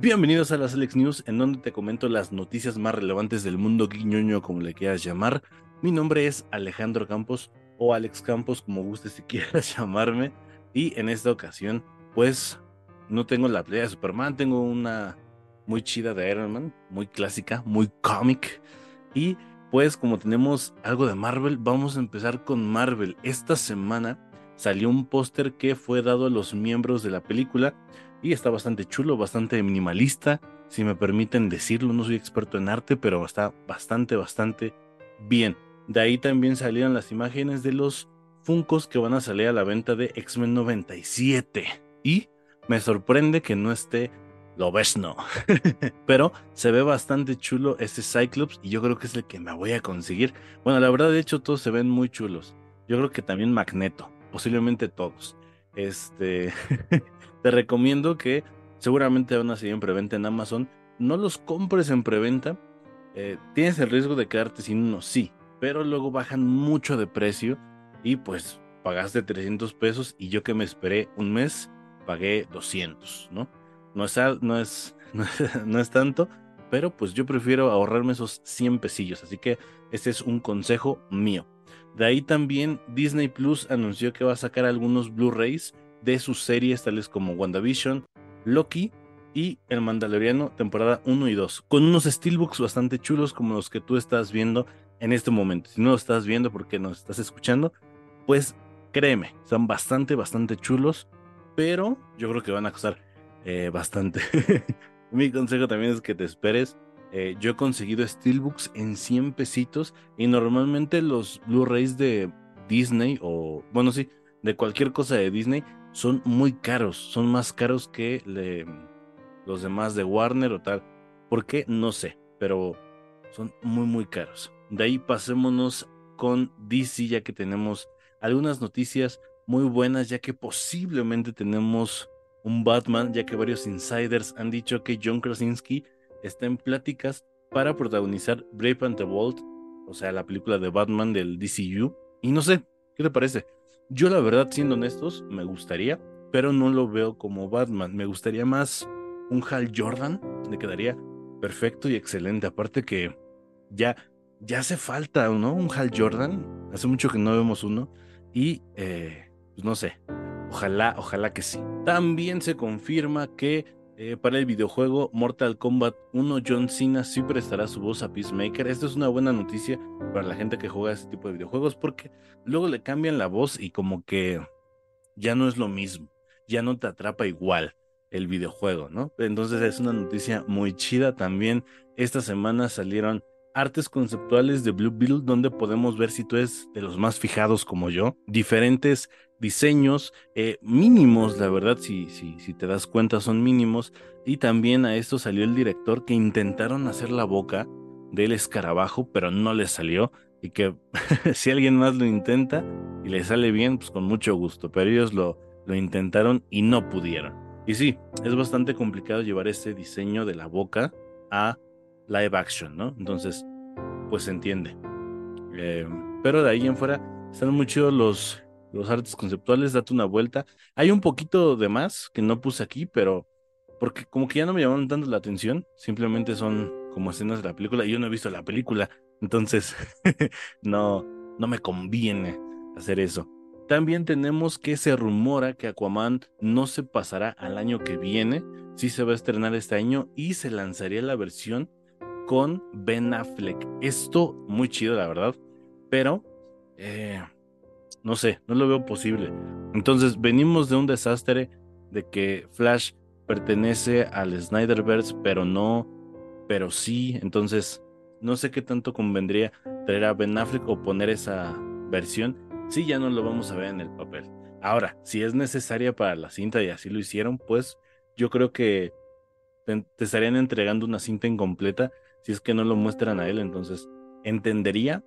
Bienvenidos a las Alex News, en donde te comento las noticias más relevantes del mundo guiñoño, como le quieras llamar. Mi nombre es Alejandro Campos, o Alex Campos, como gustes si quieras llamarme. Y en esta ocasión, pues, no tengo la playa de Superman, tengo una muy chida de Iron Man, muy clásica, muy cómic. Y pues, como tenemos algo de Marvel, vamos a empezar con Marvel. Esta semana salió un póster que fue dado a los miembros de la película y está bastante chulo, bastante minimalista, si me permiten decirlo, no soy experto en arte, pero está bastante, bastante bien. De ahí también salieron las imágenes de los Funcos que van a salir a la venta de X-Men 97 y me sorprende que no esté lo ves no. Pero se ve bastante chulo este Cyclops y yo creo que es el que me voy a conseguir. Bueno, la verdad, de hecho, todos se ven muy chulos. Yo creo que también Magneto, posiblemente todos. Este, te recomiendo que seguramente van a seguir en preventa en Amazon. No los compres en preventa. Eh, tienes el riesgo de quedarte sin uno, sí, pero luego bajan mucho de precio y pues pagaste 300 pesos y yo que me esperé un mes pagué 200, ¿no? No es, no es, no es, tanto, pero pues yo prefiero ahorrarme esos 100 pesillos, así que este es un consejo mío. De ahí también Disney Plus anunció que va a sacar algunos Blu-rays de sus series tales como WandaVision, Loki y El Mandaloriano temporada 1 y 2, con unos steelbooks bastante chulos como los que tú estás viendo en este momento. Si no lo estás viendo porque nos estás escuchando, pues créeme, son bastante, bastante chulos, pero yo creo que van a costar eh, bastante. Mi consejo también es que te esperes. Eh, yo he conseguido Steelbooks en 100 pesitos y normalmente los Blu-rays de Disney o, bueno, sí, de cualquier cosa de Disney son muy caros, son más caros que los demás de Warner o tal. ¿Por qué? No sé, pero son muy, muy caros. De ahí pasémonos con DC, ya que tenemos algunas noticias muy buenas, ya que posiblemente tenemos un Batman, ya que varios insiders han dicho que John Krasinski está en pláticas para protagonizar Brave and the Bold, o sea, la película de Batman del DCU. Y no sé, ¿qué te parece? Yo la verdad, siendo honestos, me gustaría, pero no lo veo como Batman. Me gustaría más un Hal Jordan, le quedaría perfecto y excelente. Aparte que ya, ya hace falta, ¿no? Un Hal Jordan. Hace mucho que no vemos uno. Y, eh, pues no sé, ojalá, ojalá que sí. También se confirma que eh, para el videojuego Mortal Kombat 1 John Cena sí prestará su voz a Peacemaker. Esto es una buena noticia para la gente que juega este tipo de videojuegos porque luego le cambian la voz y como que ya no es lo mismo, ya no te atrapa igual el videojuego, ¿no? Entonces es una noticia muy chida. También esta semana salieron artes conceptuales de Blue Beetle donde podemos ver si tú eres de los más fijados como yo, diferentes diseños eh, mínimos, la verdad, si, si, si te das cuenta son mínimos, y también a esto salió el director que intentaron hacer la boca del escarabajo, pero no le salió, y que si alguien más lo intenta y le sale bien, pues con mucho gusto, pero ellos lo, lo intentaron y no pudieron. Y sí, es bastante complicado llevar ese diseño de la boca a live action, ¿no? Entonces, pues se entiende. Eh, pero de ahí en fuera están muy chidos los, los artes conceptuales, date una vuelta. Hay un poquito de más que no puse aquí, pero porque como que ya no me llamaron tanto la atención, simplemente son como escenas de la película y yo no he visto la película, entonces no, no me conviene hacer eso. También tenemos que se rumora que Aquaman no se pasará al año que viene, sí se va a estrenar este año y se lanzaría la versión con Ben Affleck. Esto muy chido, la verdad, pero eh, no sé, no lo veo posible. Entonces, venimos de un desastre de que Flash pertenece al Snyderverse, pero no, pero sí. Entonces, no sé qué tanto convendría traer a Ben Affleck o poner esa versión. Sí, ya no lo vamos a ver en el papel. Ahora, si es necesaria para la cinta y así lo hicieron, pues yo creo que te estarían entregando una cinta incompleta si es que no lo muestran a él, entonces entendería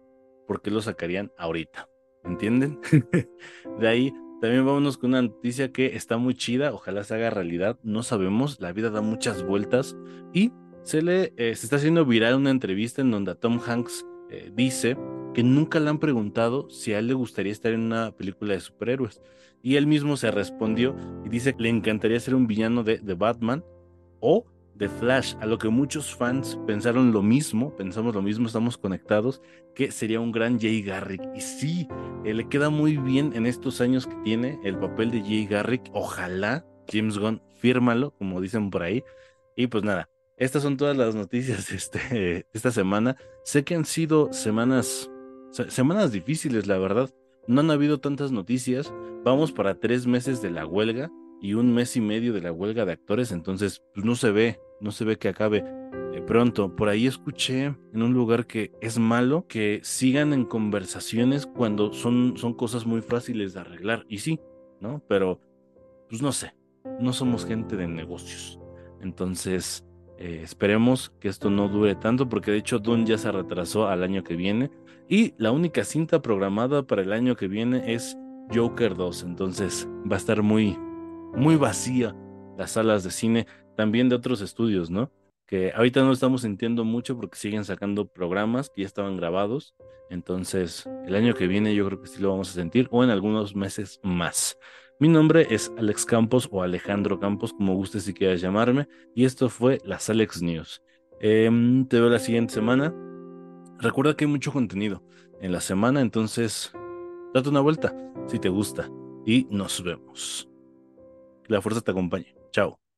por qué lo sacarían ahorita. ¿Entienden? de ahí también vámonos con una noticia que está muy chida, ojalá se haga realidad, no sabemos, la vida da muchas vueltas y se le eh, se está haciendo viral una entrevista en donde Tom Hanks eh, dice que nunca le han preguntado si a él le gustaría estar en una película de superhéroes. Y él mismo se respondió y dice que le encantaría ser un villano de, de Batman o de Flash, a lo que muchos fans pensaron lo mismo, pensamos lo mismo, estamos conectados, que sería un gran Jay Garrick. Y sí, eh, le queda muy bien en estos años que tiene el papel de Jay Garrick. Ojalá James Gunn fírmalo, como dicen por ahí. Y pues nada, estas son todas las noticias de este, esta semana. Sé que han sido semanas, semanas difíciles, la verdad. No han habido tantas noticias. Vamos para tres meses de la huelga y un mes y medio de la huelga de actores, entonces pues no se ve, no se ve que acabe de pronto. Por ahí escuché en un lugar que es malo que sigan en conversaciones cuando son, son cosas muy fáciles de arreglar. Y sí, ¿no? Pero, pues no sé, no somos gente de negocios. Entonces, eh, esperemos que esto no dure tanto, porque de hecho Dune ya se retrasó al año que viene. Y la única cinta programada para el año que viene es Joker 2. Entonces va a estar muy, muy vacía las salas de cine, también de otros estudios, ¿no? Que ahorita no estamos sintiendo mucho porque siguen sacando programas que ya estaban grabados. Entonces, el año que viene yo creo que sí lo vamos a sentir o en algunos meses más. Mi nombre es Alex Campos o Alejandro Campos, como gustes si quieras llamarme, y esto fue las Alex News. Em, te veo la siguiente semana. Recuerda que hay mucho contenido en la semana, entonces date una vuelta si te gusta y nos vemos. La fuerza te acompañe. Chao.